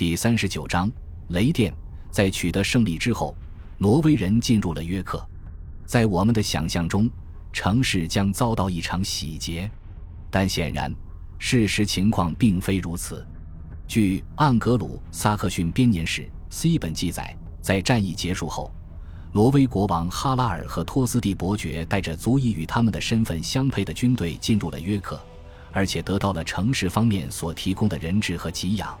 第三十九章雷电。在取得胜利之后，挪威人进入了约克。在我们的想象中，城市将遭到一场洗劫，但显然，事实情况并非如此。据《盎格鲁撒克逊编年史》C 本记载，在战役结束后，挪威国王哈拉尔和托斯蒂伯爵带着足以与他们的身份相配的军队进入了约克。而且得到了城市方面所提供的人质和给养，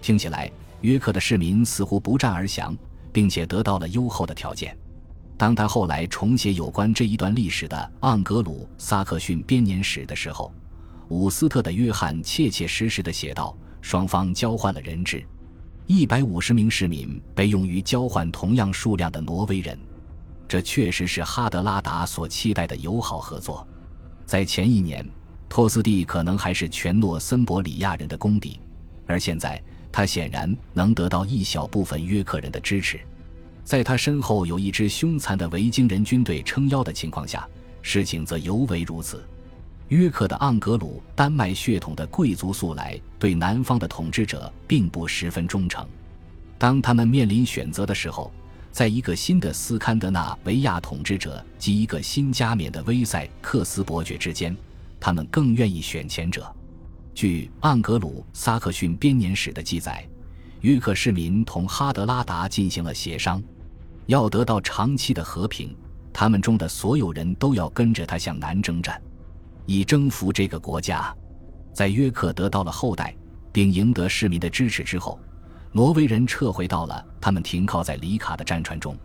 听起来约克的市民似乎不战而降，并且得到了优厚的条件。当他后来重写有关这一段历史的《盎格鲁撒克逊编年史》的时候，伍斯特的约翰切切实实地写道：双方交换了人质，一百五十名市民被用于交换同样数量的挪威人。这确实是哈德拉达所期待的友好合作。在前一年。托斯蒂可能还是全诺森伯里亚人的公敌，而现在他显然能得到一小部分约克人的支持。在他身后有一支凶残的维京人军队撑腰的情况下，事情则尤为如此。约克的盎格鲁丹麦血统的贵族素来对南方的统治者并不十分忠诚。当他们面临选择的时候，在一个新的斯堪的纳维亚统治者及一个新加冕的威塞克斯伯爵之间。他们更愿意选前者。据《盎格鲁撒克逊编年史》的记载，约克市民同哈德拉达进行了协商，要得到长期的和平，他们中的所有人都要跟着他向南征战，以征服这个国家。在约克得到了后代，并赢得市民的支持之后，挪威人撤回到了他们停靠在里卡的战船中。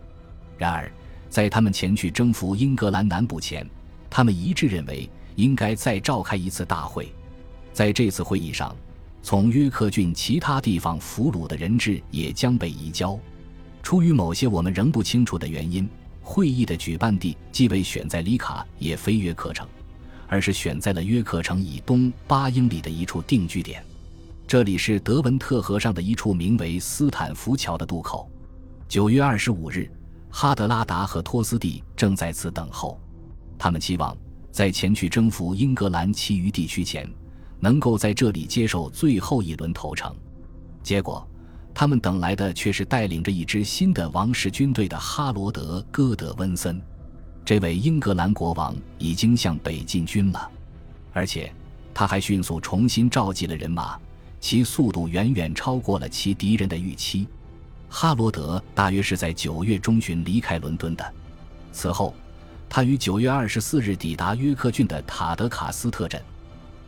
然而，在他们前去征服英格兰南部前，他们一致认为。应该再召开一次大会，在这次会议上，从约克郡其他地方俘虏的人质也将被移交。出于某些我们仍不清楚的原因，会议的举办地既未选在里卡，也非约克城，而是选在了约克城以东八英里的一处定居点。这里是德文特河上的一处名为斯坦福桥的渡口。九月二十五日，哈德拉达和托斯蒂正在此等候，他们期望。在前去征服英格兰其余地区前，能够在这里接受最后一轮投诚。结果，他们等来的却是带领着一支新的王室军队的哈罗德·戈德温森。这位英格兰国王已经向北进军了，而且他还迅速重新召集了人马，其速度远远超过了其敌人的预期。哈罗德大约是在九月中旬离开伦敦的，此后。他于九月二十四日抵达约克郡的塔德卡斯特镇，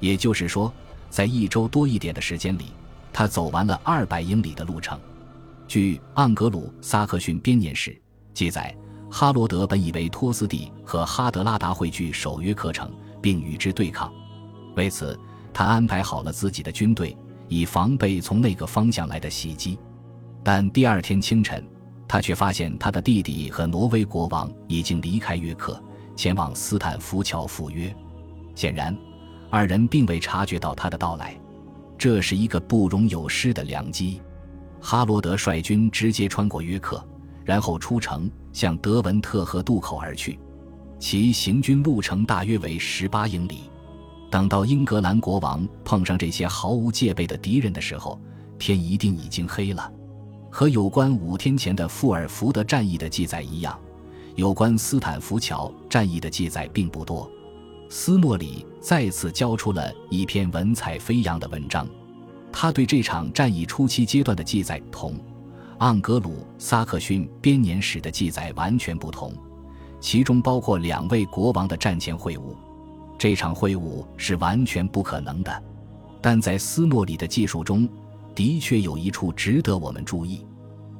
也就是说，在一周多一点的时间里，他走完了二百英里的路程。据《盎格鲁撒克逊编年史》记载，哈罗德本以为托斯蒂和哈德拉达会去守约克城，并与之对抗，为此他安排好了自己的军队，以防备从那个方向来的袭击。但第二天清晨。他却发现他的弟弟和挪威国王已经离开约克，前往斯坦福桥赴约。显然，二人并未察觉到他的到来。这是一个不容有失的良机。哈罗德率军直接穿过约克，然后出城向德文特河渡口而去。其行军路程大约为十八英里。等到英格兰国王碰上这些毫无戒备的敌人的时候，天一定已经黑了。和有关五天前的富尔福德战役的记载一样，有关斯坦福桥战役的记载并不多。斯诺里再次交出了一篇文采飞扬的文章，他对这场战役初期阶段的记载同《盎格鲁撒克逊编年史》的记载完全不同，其中包括两位国王的战前会晤。这场会晤是完全不可能的，但在斯诺里的记述中。的确有一处值得我们注意，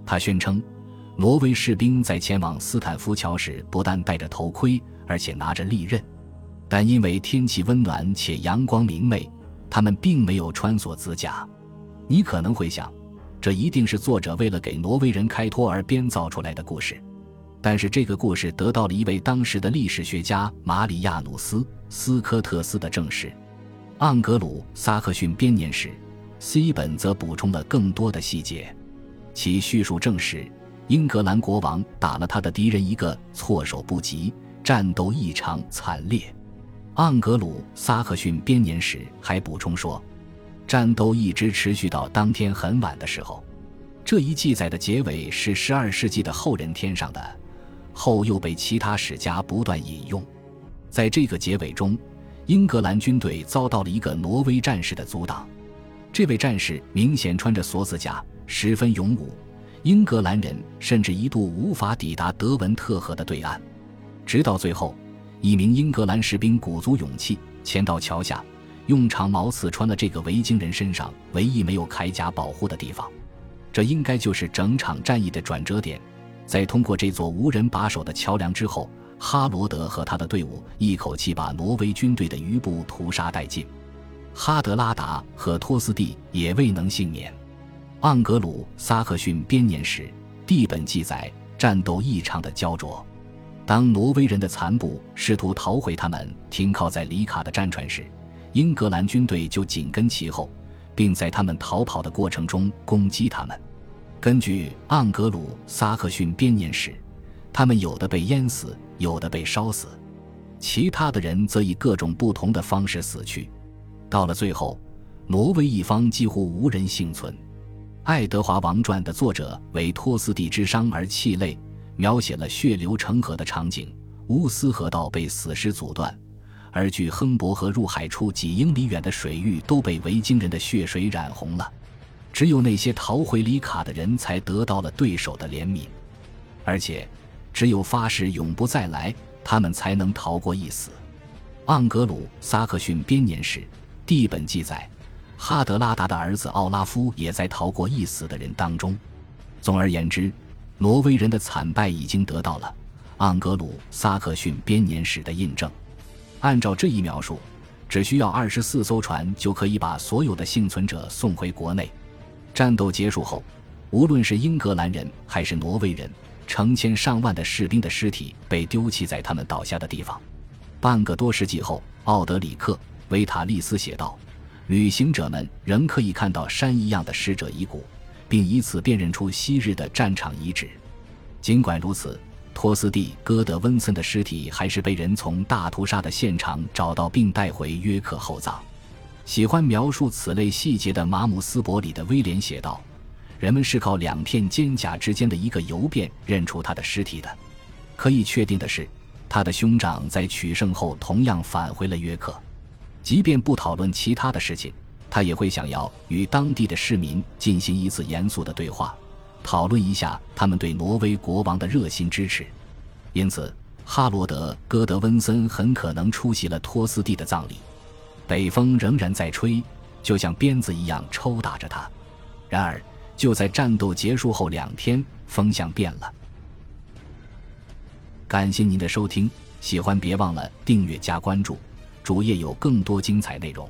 他宣称，挪威士兵在前往斯坦福桥时不但戴着头盔，而且拿着利刃，但因为天气温暖且阳光明媚，他们并没有穿锁指甲。你可能会想，这一定是作者为了给挪威人开脱而编造出来的故事，但是这个故事得到了一位当时的历史学家马里亚努斯·斯科特斯的证实，《盎格鲁撒克逊编年史》。C 本则补充了更多的细节，其叙述证实英格兰国王打了他的敌人一个措手不及，战斗异常惨烈。盎格鲁撒克逊编年史还补充说，战斗一直持续到当天很晚的时候。这一记载的结尾是十二世纪的后人添上的，后又被其他史家不断引用。在这个结尾中，英格兰军队遭到了一个挪威战士的阻挡。这位战士明显穿着锁子甲，十分勇武。英格兰人甚至一度无法抵达德文特河的对岸。直到最后，一名英格兰士兵鼓足勇气潜到桥下，用长矛刺穿了这个维京人身上唯一没有铠甲保护的地方。这应该就是整场战役的转折点。在通过这座无人把守的桥梁之后，哈罗德和他的队伍一口气把挪威军队的余部屠杀殆尽。哈德拉达和托斯蒂也未能幸免。盎格鲁撒克逊编年史地本记载战斗异常的焦灼。当挪威人的残部试图逃回他们停靠在里卡的战船时，英格兰军队就紧跟其后，并在他们逃跑的过程中攻击他们。根据《盎格鲁撒克逊编年史》，他们有的被淹死，有的被烧死，其他的人则以各种不同的方式死去。到了最后，挪威一方几乎无人幸存。《爱德华王传》的作者为托斯蒂之伤而泣泪，描写了血流成河的场景。乌斯河道被死尸阻断，而距亨伯河入海处几英里远的水域都被维京人的血水染红了。只有那些逃回里卡的人才得到了对手的怜悯，而且只有发誓永不再来，他们才能逃过一死。盎格鲁撒克逊编年史地本记载，哈德拉达的儿子奥拉夫也在逃过一死的人当中。总而言之，挪威人的惨败已经得到了盎格鲁撒克逊编年史的印证。按照这一描述，只需要二十四艘船就可以把所有的幸存者送回国内。战斗结束后，无论是英格兰人还是挪威人，成千上万的士兵的尸体被丢弃在他们倒下的地方。半个多世纪后，奥德里克·维塔利斯写道：“旅行者们仍可以看到山一样的逝者遗骨，并以此辨认出昔日的战场遗址。”尽管如此，托斯蒂·戈德温森的尸体还是被人从大屠杀的现场找到并带回约克厚葬。喜欢描述此类细节的马姆斯伯里的威廉写道：“人们是靠两片肩甲之间的一个油辫认出他的尸体的。可以确定的是，他的兄长在取胜后同样返回了约克。即便不讨论其他的事情，他也会想要与当地的市民进行一次严肃的对话，讨论一下他们对挪威国王的热心支持。因此，哈罗德·戈德温森很可能出席了托斯蒂的葬礼。”北风仍然在吹，就像鞭子一样抽打着他。然而，就在战斗结束后两天，风向变了。感谢您的收听，喜欢别忘了订阅加关注，主页有更多精彩内容。